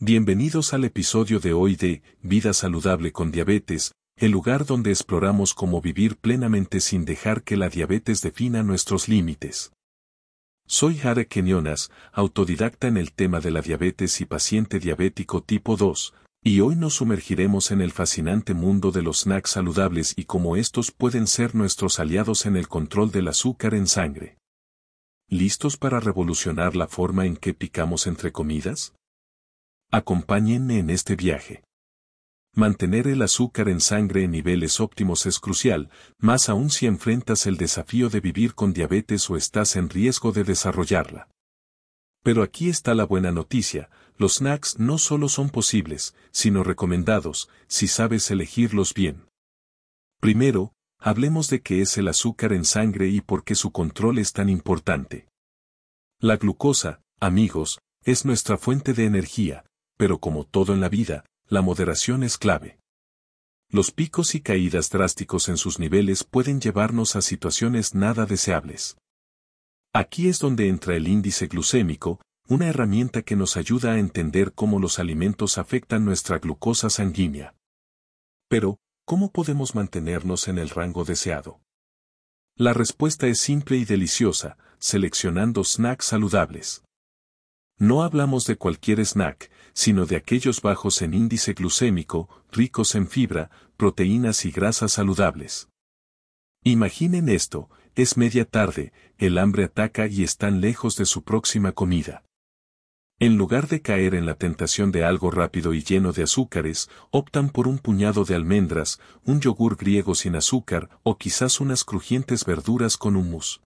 Bienvenidos al episodio de hoy de Vida Saludable con Diabetes, el lugar donde exploramos cómo vivir plenamente sin dejar que la diabetes defina nuestros límites. Soy Jare Kenyonas, autodidacta en el tema de la diabetes y paciente diabético tipo 2, y hoy nos sumergiremos en el fascinante mundo de los snacks saludables y cómo estos pueden ser nuestros aliados en el control del azúcar en sangre. ¿Listos para revolucionar la forma en que picamos entre comidas? Acompáñenme en este viaje. Mantener el azúcar en sangre en niveles óptimos es crucial, más aún si enfrentas el desafío de vivir con diabetes o estás en riesgo de desarrollarla. Pero aquí está la buena noticia, los snacks no solo son posibles, sino recomendados, si sabes elegirlos bien. Primero, hablemos de qué es el azúcar en sangre y por qué su control es tan importante. La glucosa, amigos, es nuestra fuente de energía, pero como todo en la vida, la moderación es clave. Los picos y caídas drásticos en sus niveles pueden llevarnos a situaciones nada deseables. Aquí es donde entra el índice glucémico, una herramienta que nos ayuda a entender cómo los alimentos afectan nuestra glucosa sanguínea. Pero, ¿cómo podemos mantenernos en el rango deseado? La respuesta es simple y deliciosa, seleccionando snacks saludables. No hablamos de cualquier snack, sino de aquellos bajos en índice glucémico, ricos en fibra, proteínas y grasas saludables. Imaginen esto, es media tarde, el hambre ataca y están lejos de su próxima comida. En lugar de caer en la tentación de algo rápido y lleno de azúcares, optan por un puñado de almendras, un yogur griego sin azúcar o quizás unas crujientes verduras con hummus.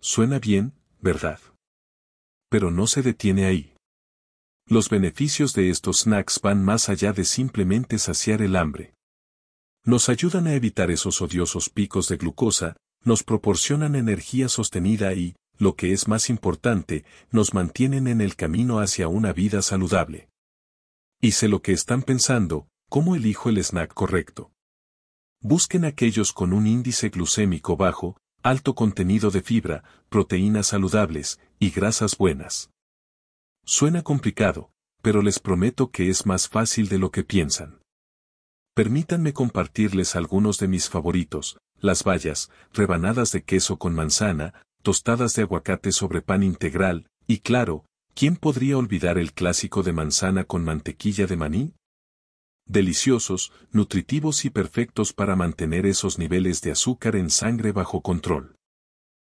Suena bien, ¿verdad? pero no se detiene ahí. Los beneficios de estos snacks van más allá de simplemente saciar el hambre. Nos ayudan a evitar esos odiosos picos de glucosa, nos proporcionan energía sostenida y, lo que es más importante, nos mantienen en el camino hacia una vida saludable. Y sé lo que están pensando, ¿cómo elijo el snack correcto? Busquen aquellos con un índice glucémico bajo, alto contenido de fibra, proteínas saludables y grasas buenas. Suena complicado, pero les prometo que es más fácil de lo que piensan. Permítanme compartirles algunos de mis favoritos, las bayas, rebanadas de queso con manzana, tostadas de aguacate sobre pan integral, y claro, ¿quién podría olvidar el clásico de manzana con mantequilla de maní? deliciosos, nutritivos y perfectos para mantener esos niveles de azúcar en sangre bajo control.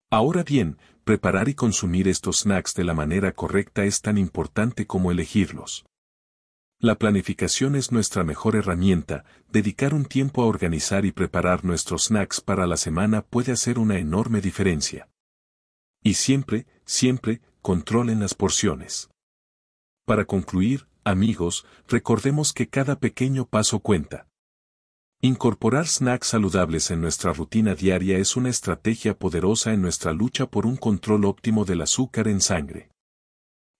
Ahora bien, preparar y consumir estos snacks de la manera correcta es tan importante como elegirlos. La planificación es nuestra mejor herramienta, dedicar un tiempo a organizar y preparar nuestros snacks para la semana puede hacer una enorme diferencia. Y siempre, siempre, controlen las porciones. Para concluir, amigos, recordemos que cada pequeño paso cuenta. Incorporar snacks saludables en nuestra rutina diaria es una estrategia poderosa en nuestra lucha por un control óptimo del azúcar en sangre.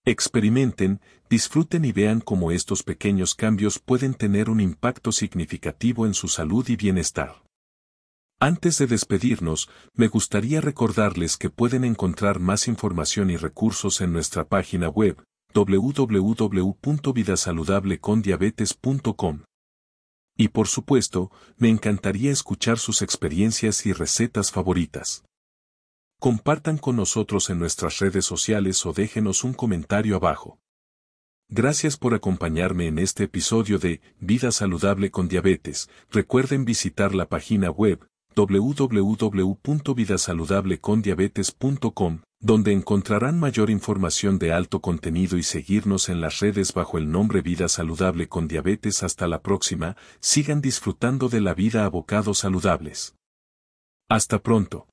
Experimenten, disfruten y vean cómo estos pequeños cambios pueden tener un impacto significativo en su salud y bienestar. Antes de despedirnos, me gustaría recordarles que pueden encontrar más información y recursos en nuestra página web, www.vidasaludablecondiabetes.com. Y por supuesto, me encantaría escuchar sus experiencias y recetas favoritas. Compartan con nosotros en nuestras redes sociales o déjenos un comentario abajo. Gracias por acompañarme en este episodio de Vida Saludable con Diabetes. Recuerden visitar la página web www.vidasaludablecondiabetes.com donde encontrarán mayor información de alto contenido y seguirnos en las redes bajo el nombre Vida Saludable con Diabetes. Hasta la próxima, sigan disfrutando de la vida a bocados saludables. Hasta pronto.